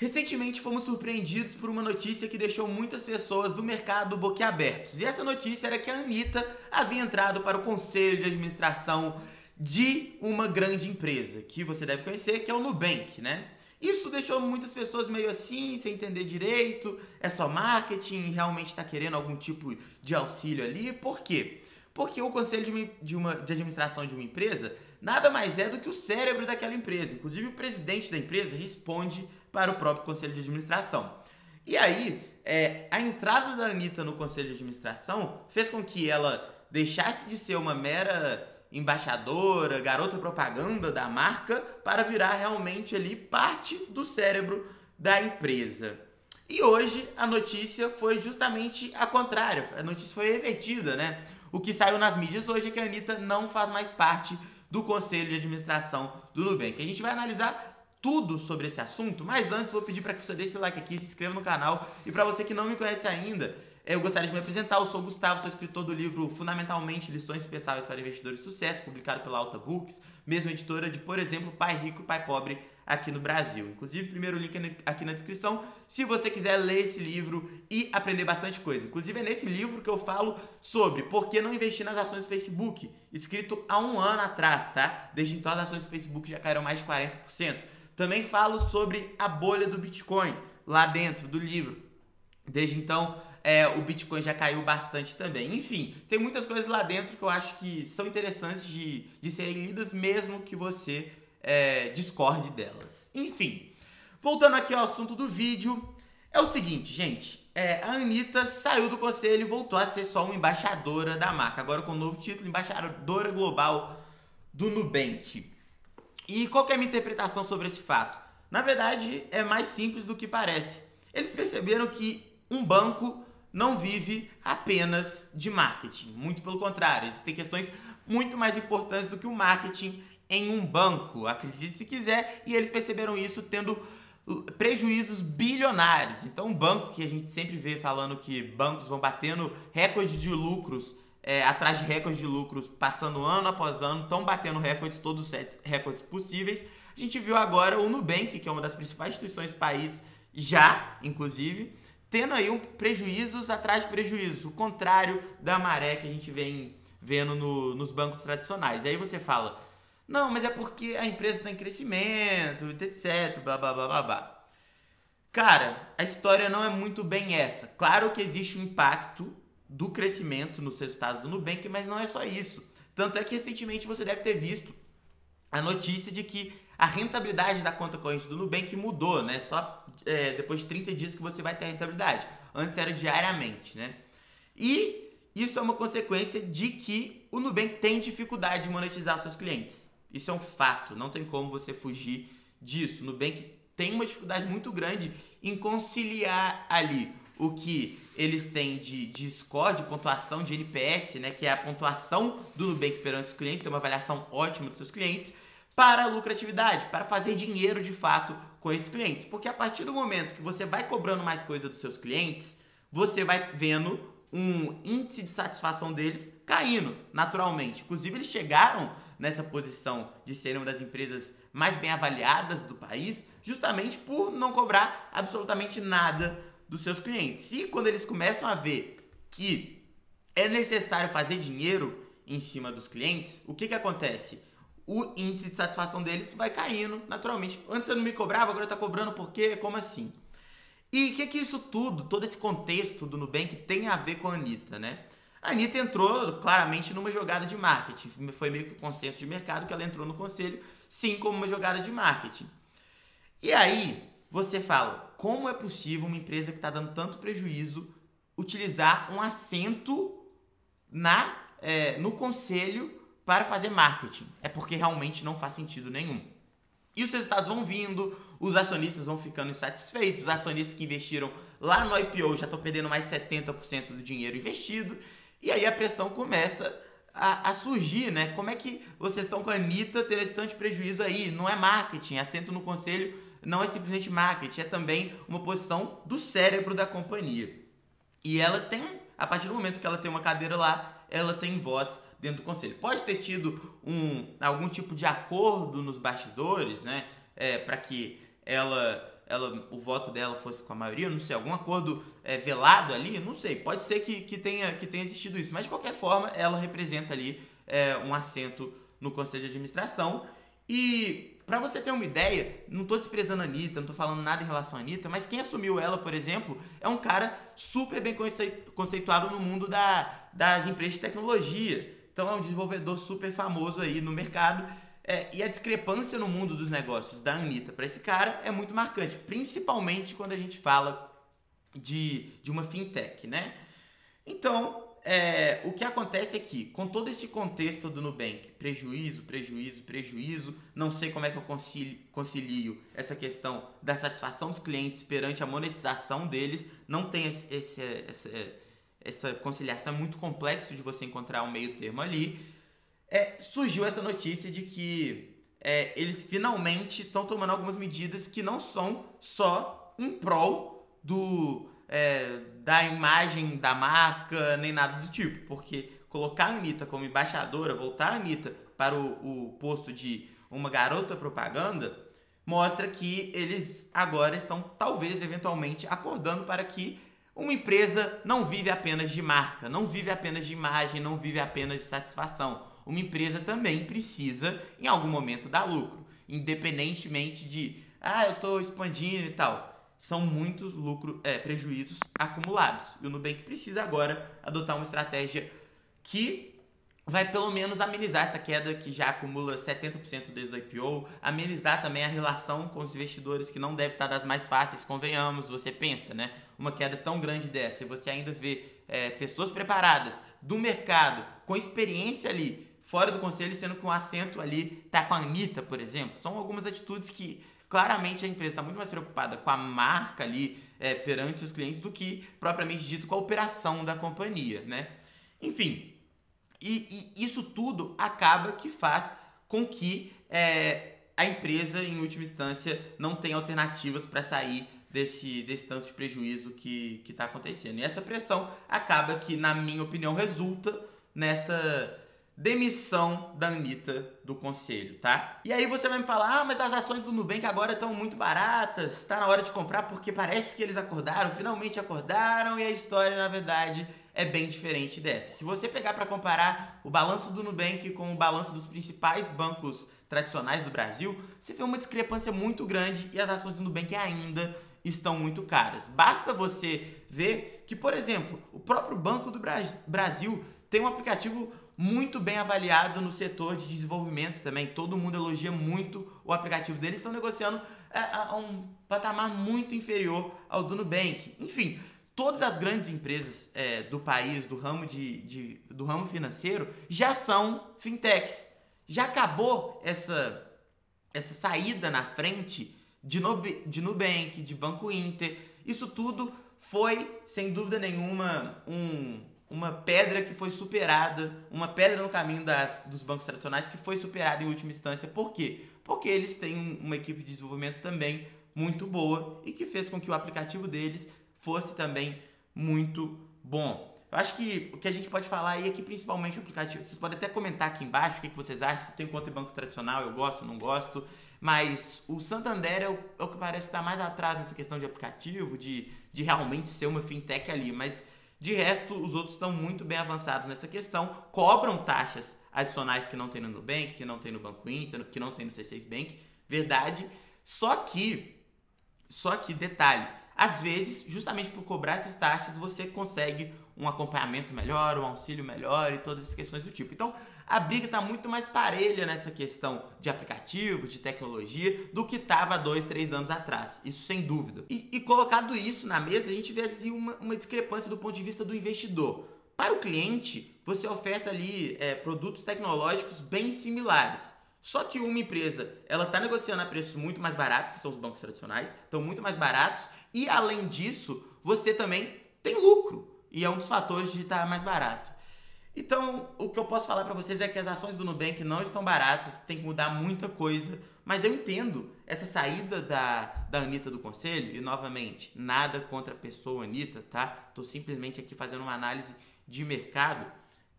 Recentemente fomos surpreendidos por uma notícia que deixou muitas pessoas do mercado boquiabertos. E essa notícia era que a Anitta havia entrado para o conselho de administração de uma grande empresa, que você deve conhecer, que é o Nubank, né? Isso deixou muitas pessoas meio assim, sem entender direito, é só marketing, realmente está querendo algum tipo de auxílio ali. Por quê? Porque o conselho de, uma, de, uma, de administração de uma empresa nada mais é do que o cérebro daquela empresa. Inclusive, o presidente da empresa responde para o próprio conselho de administração. E aí, é, a entrada da Anitta no conselho de administração fez com que ela deixasse de ser uma mera embaixadora, garota propaganda da marca, para virar realmente ali parte do cérebro da empresa. E hoje a notícia foi justamente a contrária, a notícia foi revertida, né? O que saiu nas mídias hoje é que a Anitta não faz mais parte do conselho de administração do Nubank. A gente vai analisar tudo sobre esse assunto, mas antes vou pedir para que você deixe o like aqui, se inscreva no canal e para você que não me conhece ainda, eu gostaria de me apresentar. Eu sou o Gustavo, sou escritor do livro Fundamentalmente Lições Pensáveis para Investidores de Sucesso, publicado pela Alta Books, mesma editora de, por exemplo, Pai Rico Pai Pobre aqui no Brasil. Inclusive, primeiro link aqui na descrição, se você quiser ler esse livro e aprender bastante coisa. Inclusive, é nesse livro que eu falo sobre por que não investir nas ações do Facebook, escrito há um ano atrás, tá? Desde então, as ações do Facebook já caíram mais de 40%. Também falo sobre a bolha do Bitcoin lá dentro do livro. Desde então, é, o Bitcoin já caiu bastante também. Enfim, tem muitas coisas lá dentro que eu acho que são interessantes de, de serem lidas, mesmo que você é, discorde delas. Enfim, voltando aqui ao assunto do vídeo, é o seguinte, gente. É, a Anitta saiu do conselho e voltou a ser só uma embaixadora da marca. Agora com o novo título, embaixadora global do Nubank. E qual é a minha interpretação sobre esse fato? Na verdade, é mais simples do que parece. Eles perceberam que um banco não vive apenas de marketing. Muito pelo contrário, existem questões muito mais importantes do que o marketing em um banco, acredite se quiser, e eles perceberam isso tendo prejuízos bilionários. Então, um banco que a gente sempre vê falando que bancos vão batendo recordes de lucros é, atrás de recordes de lucros, passando ano após ano, estão batendo recordes, todos os recordes possíveis. A gente viu agora o Nubank, que é uma das principais instituições do país, já, inclusive, tendo aí um prejuízos atrás de prejuízos, o contrário da maré que a gente vem vendo no, nos bancos tradicionais. E aí você fala, não, mas é porque a empresa está em crescimento, etc, blá blá blá blá blá. Cara, a história não é muito bem essa. Claro que existe um impacto do crescimento nos resultados do Nubank, mas não é só isso. Tanto é que recentemente você deve ter visto a notícia de que a rentabilidade da conta corrente do Nubank mudou, né? Só é, depois de 30 dias que você vai ter a rentabilidade. Antes era diariamente, né? E isso é uma consequência de que o Nubank tem dificuldade de monetizar seus clientes. Isso é um fato, não tem como você fugir disso. O Nubank tem uma dificuldade muito grande em conciliar ali o que eles têm de, de score, de pontuação de NPS, né, que é a pontuação do Nubank perante os clientes, tem uma avaliação ótima dos seus clientes, para lucratividade, para fazer dinheiro de fato com esses clientes. Porque a partir do momento que você vai cobrando mais coisa dos seus clientes, você vai vendo um índice de satisfação deles caindo naturalmente. Inclusive, eles chegaram nessa posição de serem uma das empresas mais bem avaliadas do país, justamente por não cobrar absolutamente nada dos seus clientes. E quando eles começam a ver que é necessário fazer dinheiro em cima dos clientes, o que, que acontece? O índice de satisfação deles vai caindo naturalmente. Antes eu não me cobrava, agora está cobrando por quê? Como assim? E o que, que isso tudo, todo esse contexto do Nubank tem a ver com a Anitta, né? A Anitta entrou claramente numa jogada de marketing. Foi meio que o consenso de mercado que ela entrou no conselho, sim, como uma jogada de marketing. E aí, você fala, como é possível uma empresa que está dando tanto prejuízo utilizar um assento na é, no conselho para fazer marketing? É porque realmente não faz sentido nenhum. E os resultados vão vindo, os acionistas vão ficando insatisfeitos, os acionistas que investiram lá no IPO já estão perdendo mais 70% do dinheiro investido, e aí a pressão começa a, a, surgir, né? Como é que vocês estão com a Anitta tendo esse tanto prejuízo aí? Não é marketing, assento no conselho não é simplesmente marketing, é também uma posição do cérebro da companhia. E ela tem, a partir do momento que ela tem uma cadeira lá, ela tem voz dentro do conselho. Pode ter tido um, algum tipo de acordo nos bastidores, né, é, para que ela ela, o voto dela fosse com a maioria, não sei, algum acordo é, velado ali, não sei, pode ser que, que, tenha, que tenha existido isso, mas de qualquer forma ela representa ali é, um assento no conselho de administração e para você ter uma ideia, não tô desprezando a Anitta, não tô falando nada em relação à Anitta, mas quem assumiu ela, por exemplo, é um cara super bem conceituado no mundo da, das empresas de tecnologia. Então é um desenvolvedor super famoso aí no mercado. É, e a discrepância no mundo dos negócios da Anitta para esse cara é muito marcante, principalmente quando a gente fala de, de uma fintech, né? Então, é, o que acontece é que, com todo esse contexto do Nubank, prejuízo, prejuízo, prejuízo, não sei como é que eu concilio, concilio essa questão da satisfação dos clientes perante a monetização deles, não tem esse, esse, essa, conciliação, é muito complexo de você encontrar um meio termo ali. É, surgiu essa notícia de que é, eles finalmente estão tomando algumas medidas que não são só em prol do é, da imagem da marca, nem nada do tipo. Porque colocar a Anitta como embaixadora, voltar a Anitta para o, o posto de uma garota propaganda, mostra que eles agora estão, talvez, eventualmente, acordando para que uma empresa não vive apenas de marca, não vive apenas de imagem, não vive apenas de satisfação. Uma empresa também precisa, em algum momento, dar lucro, independentemente de, ah, eu estou expandindo e tal são muitos lucros, é, prejuízos acumulados. E o Nubank precisa agora adotar uma estratégia que vai pelo menos amenizar essa queda que já acumula 70% desde o IPO, amenizar também a relação com os investidores que não deve estar das mais fáceis, convenhamos, você pensa, né? Uma queda tão grande dessa e você ainda vê é, pessoas preparadas do mercado, com experiência ali, fora do conselho, sendo que um assento ali tá com a Anitta, por exemplo. São algumas atitudes que claramente a empresa está muito mais preocupada com a marca ali é, perante os clientes do que propriamente dito com a operação da companhia, né? Enfim, e, e isso tudo acaba que faz com que é, a empresa, em última instância, não tenha alternativas para sair desse, desse tanto de prejuízo que está acontecendo. E essa pressão acaba que, na minha opinião, resulta nessa demissão da Anitta do conselho, tá? E aí você vai me falar, ah, mas as ações do Nubank agora estão muito baratas, está na hora de comprar porque parece que eles acordaram, finalmente acordaram e a história, na verdade, é bem diferente dessa. Se você pegar para comparar o balanço do Nubank com o balanço dos principais bancos tradicionais do Brasil, você vê uma discrepância muito grande e as ações do Nubank ainda estão muito caras. Basta você ver que, por exemplo, o próprio Banco do Brasil tem um aplicativo muito bem avaliado no setor de desenvolvimento também. Todo mundo elogia muito o aplicativo deles. Estão negociando é, a, um patamar muito inferior ao do Nubank. Enfim, todas as grandes empresas é, do país, do ramo, de, de, do ramo financeiro, já são fintechs. Já acabou essa, essa saída na frente de, Nub, de Nubank, de Banco Inter. Isso tudo foi, sem dúvida nenhuma, um, uma pedra que foi superada, uma pedra no caminho das, dos bancos tradicionais que foi superada em última instância. Por quê? Porque eles têm uma equipe de desenvolvimento também muito boa e que fez com que o aplicativo deles fosse também muito bom. Eu acho que o que a gente pode falar aí é que principalmente o aplicativo, vocês podem até comentar aqui embaixo o que, vocês acham, se tem conta em banco tradicional, eu gosto, não gosto, mas o Santander é o, é o que parece estar mais atrás nessa questão de aplicativo, de, de realmente ser uma fintech ali, mas de resto, os outros estão muito bem avançados nessa questão, cobram taxas adicionais que não tem no Nubank, que não tem no Banco Inter, que não tem no C6 Bank, verdade. Só que, só que detalhe, às vezes, justamente por cobrar essas taxas, você consegue um acompanhamento melhor, um auxílio melhor e todas as questões do tipo. Então, a briga está muito mais parelha nessa questão de aplicativos, de tecnologia, do que estava dois, três anos atrás. Isso sem dúvida. E, e colocado isso na mesa, a gente vê assim, uma, uma discrepância do ponto de vista do investidor. Para o cliente, você oferta ali é, produtos tecnológicos bem similares. Só que uma empresa, ela está negociando a preços muito mais baratos, que são os bancos tradicionais, estão muito mais baratos, e além disso, você também tem lucro. E é um dos fatores de estar tá mais barato. Então, o que eu posso falar para vocês é que as ações do Nubank não estão baratas, tem que mudar muita coisa, mas eu entendo essa saída da, da Anitta do conselho, e novamente, nada contra a pessoa Anitta, tá? Tô simplesmente aqui fazendo uma análise de mercado.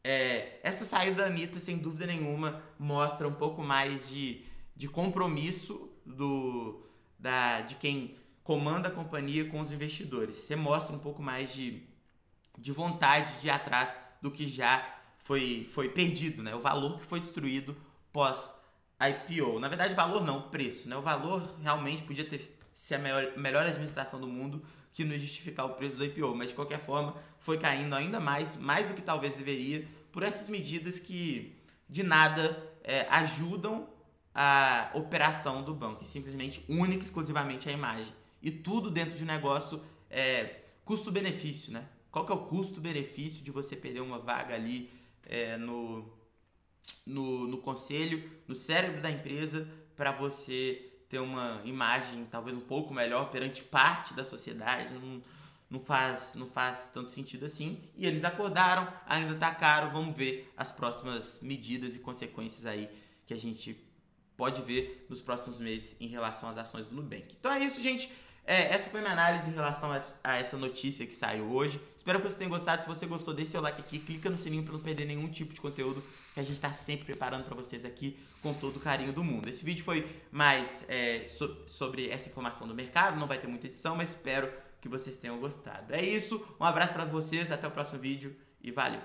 É, essa saída da Anitta, sem dúvida nenhuma, mostra um pouco mais de, de compromisso do, da, de quem comanda a companhia com os investidores. Você mostra um pouco mais de, de vontade de ir atrás do que já foi, foi perdido, né? O valor que foi destruído pós IPO. Na verdade, valor não, preço, né? O valor realmente podia ter ser a melhor, melhor administração do mundo que não justificar o preço do IPO, mas de qualquer forma foi caindo ainda mais, mais do que talvez deveria, por essas medidas que de nada é, ajudam a operação do banco, e simplesmente única e exclusivamente a imagem. E tudo dentro de um negócio é custo-benefício, né? Qual que é o custo-benefício de você perder uma vaga ali é, no, no, no conselho, no cérebro da empresa, para você ter uma imagem talvez um pouco melhor perante parte da sociedade? Não, não faz, não faz tanto sentido assim. E eles acordaram, ainda tá caro, vamos ver as próximas medidas e consequências aí que a gente pode ver nos próximos meses em relação às ações do Nubank. Então é isso, gente. É, essa foi minha análise em relação a, a, essa notícia que saiu hoje. Espero que você tenha gostado. Se você gostou, deixe seu like aqui, clica no sininho para não perder nenhum tipo de conteúdo que a gente está sempre preparando para vocês aqui com todo o carinho do mundo. Esse vídeo foi mais é, so, sobre essa informação do mercado, não vai ter muita edição, mas espero que vocês tenham gostado. É isso, um abraço para vocês, até o próximo vídeo e valeu!